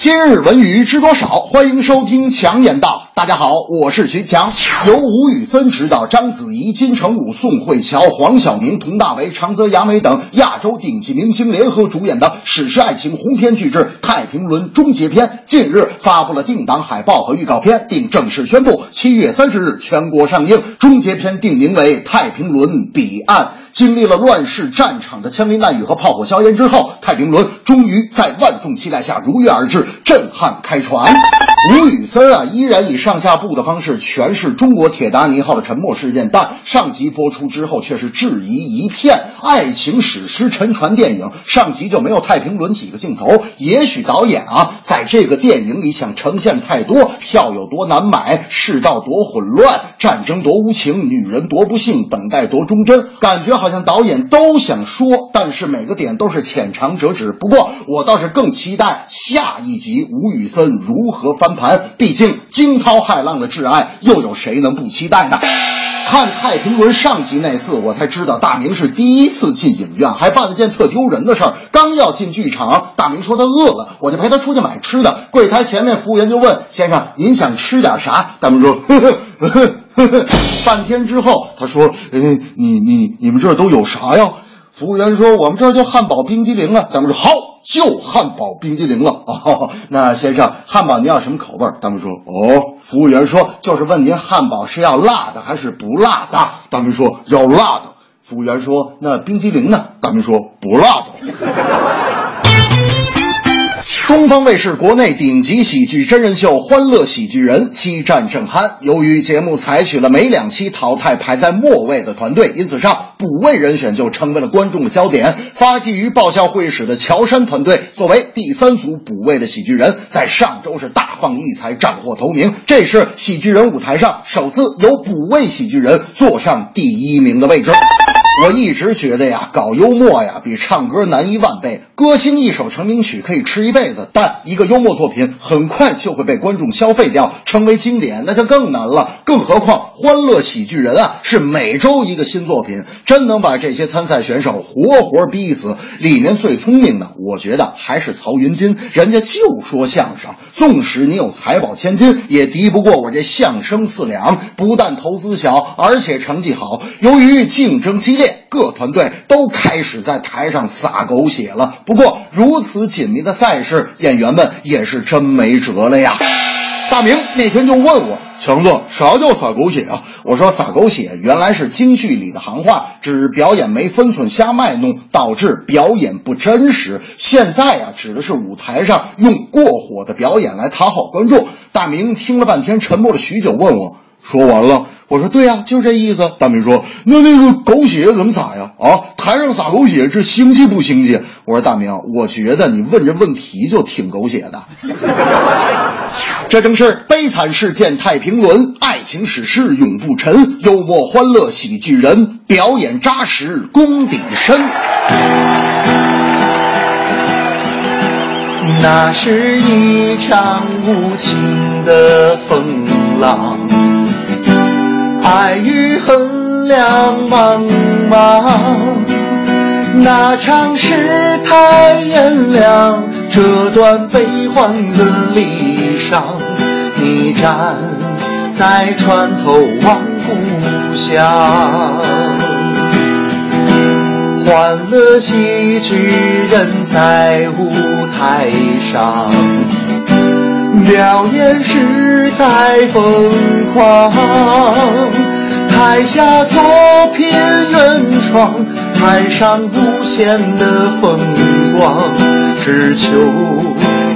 今日文娱知多少？欢迎收听强言道。大家好，我是徐强。由吴宇森执导，章子怡、金城武、宋慧乔、黄晓明、佟大为、长泽雅美等亚洲顶级明星联合主演的史诗爱情鸿篇巨制《太平轮》终结篇，近日发布了定档海报和预告片，并正式宣布七月三十日全国上映。终结篇定名为《太平轮彼岸》。经历了乱世战场的枪林弹雨和炮火硝烟之后，太平轮终于在万众期待下如约而至，震撼开船。吴宇森啊，依然以上下部的方式诠释中国铁达尼号的沉没事件，但上集播出之后却是质疑一片。爱情史诗沉船电影上集就没有太平轮几个镜头，也许导演啊，在这个电影里想呈现太多，票有多难买，世道多混乱，战争多无情，女人多不幸，等待多忠贞，感觉好好像导演都想说，但是每个点都是浅尝辄止。不过我倒是更期待下一集吴宇森如何翻盘，毕竟惊涛骇浪的挚爱，又有谁能不期待呢？看《太平轮》上集那次，我才知道大明是第一次进影院，还办了件特丢人的事儿。刚要进剧场，大明说他饿了，我就陪他出去买吃的。柜台前面服务员就问：“先生，您想吃点啥？”大明说：“呵呵呵呵呵呵。”半天之后，他说：“哎，你你你们这儿都有啥呀？”服务员说：“我们这儿就汉堡冰激凌啊。”大明说：“好，就汉堡冰激凌了。”哦，那先生，汉堡您要什么口味？大明说：“哦。”服务员说：“就是问您汉堡是要辣的还是不辣的？”大明说：“要辣的。”服务员说：“那冰激凌呢？”大明说：“不辣的。”东方卫视国内顶级喜剧真人秀《欢乐喜剧人》激战正酣。由于节目采取了每两期淘汰排在末位的团队，因此上补位人选就成为了观众的焦点。发迹于爆笑会议室的乔杉团队作为第三组补位的喜剧人，在上周是大放异彩，斩获头名。这是喜剧人舞台上首次有补位喜剧人坐上第一名的位置。我一直觉得呀，搞幽默呀比唱歌难一万倍。歌星一首成名曲可以吃一辈子，但一个幽默作品很快就会被观众消费掉，成为经典，那就更难了。更何况《欢乐喜剧人》啊，是每周一个新作品，真能把这些参赛选手活活逼死。里面最聪明的，我觉得还是曹云金，人家就说相声，纵使你有财宝千金，也敌不过我这相声四两。不但投资小，而且成绩好。由于竞争激烈。各团队都开始在台上撒狗血了。不过，如此紧密的赛事，演员们也是真没辙了呀。大明那天就问我：“强子，啥叫撒狗血啊？”我说：“撒狗血原来是京剧里的行话，指表演没分寸、瞎卖弄，导致表演不真实。现在呀，指的是舞台上用过火的表演来讨好观众。”大明听了半天，沉默了许久，问我：“说完了？”我说对呀，就这意思。大明说：“那那个狗血怎么撒呀？啊，台上撒狗血，这腥气不腥气？”我说：“大明，我觉得你问这问题就挺狗血的。”这正是悲惨事件太平轮，爱情史诗永不沉，幽默欢乐喜剧人，表演扎实功底深。那是一场无情的风浪。爱与恨两茫茫，那场世态炎凉，这段悲欢伦理上，你站在船头望故乡。欢乐喜剧人在舞台上。表演实在疯狂，台下作品原创，台上无限的风光，只求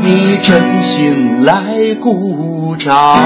你真心来鼓掌。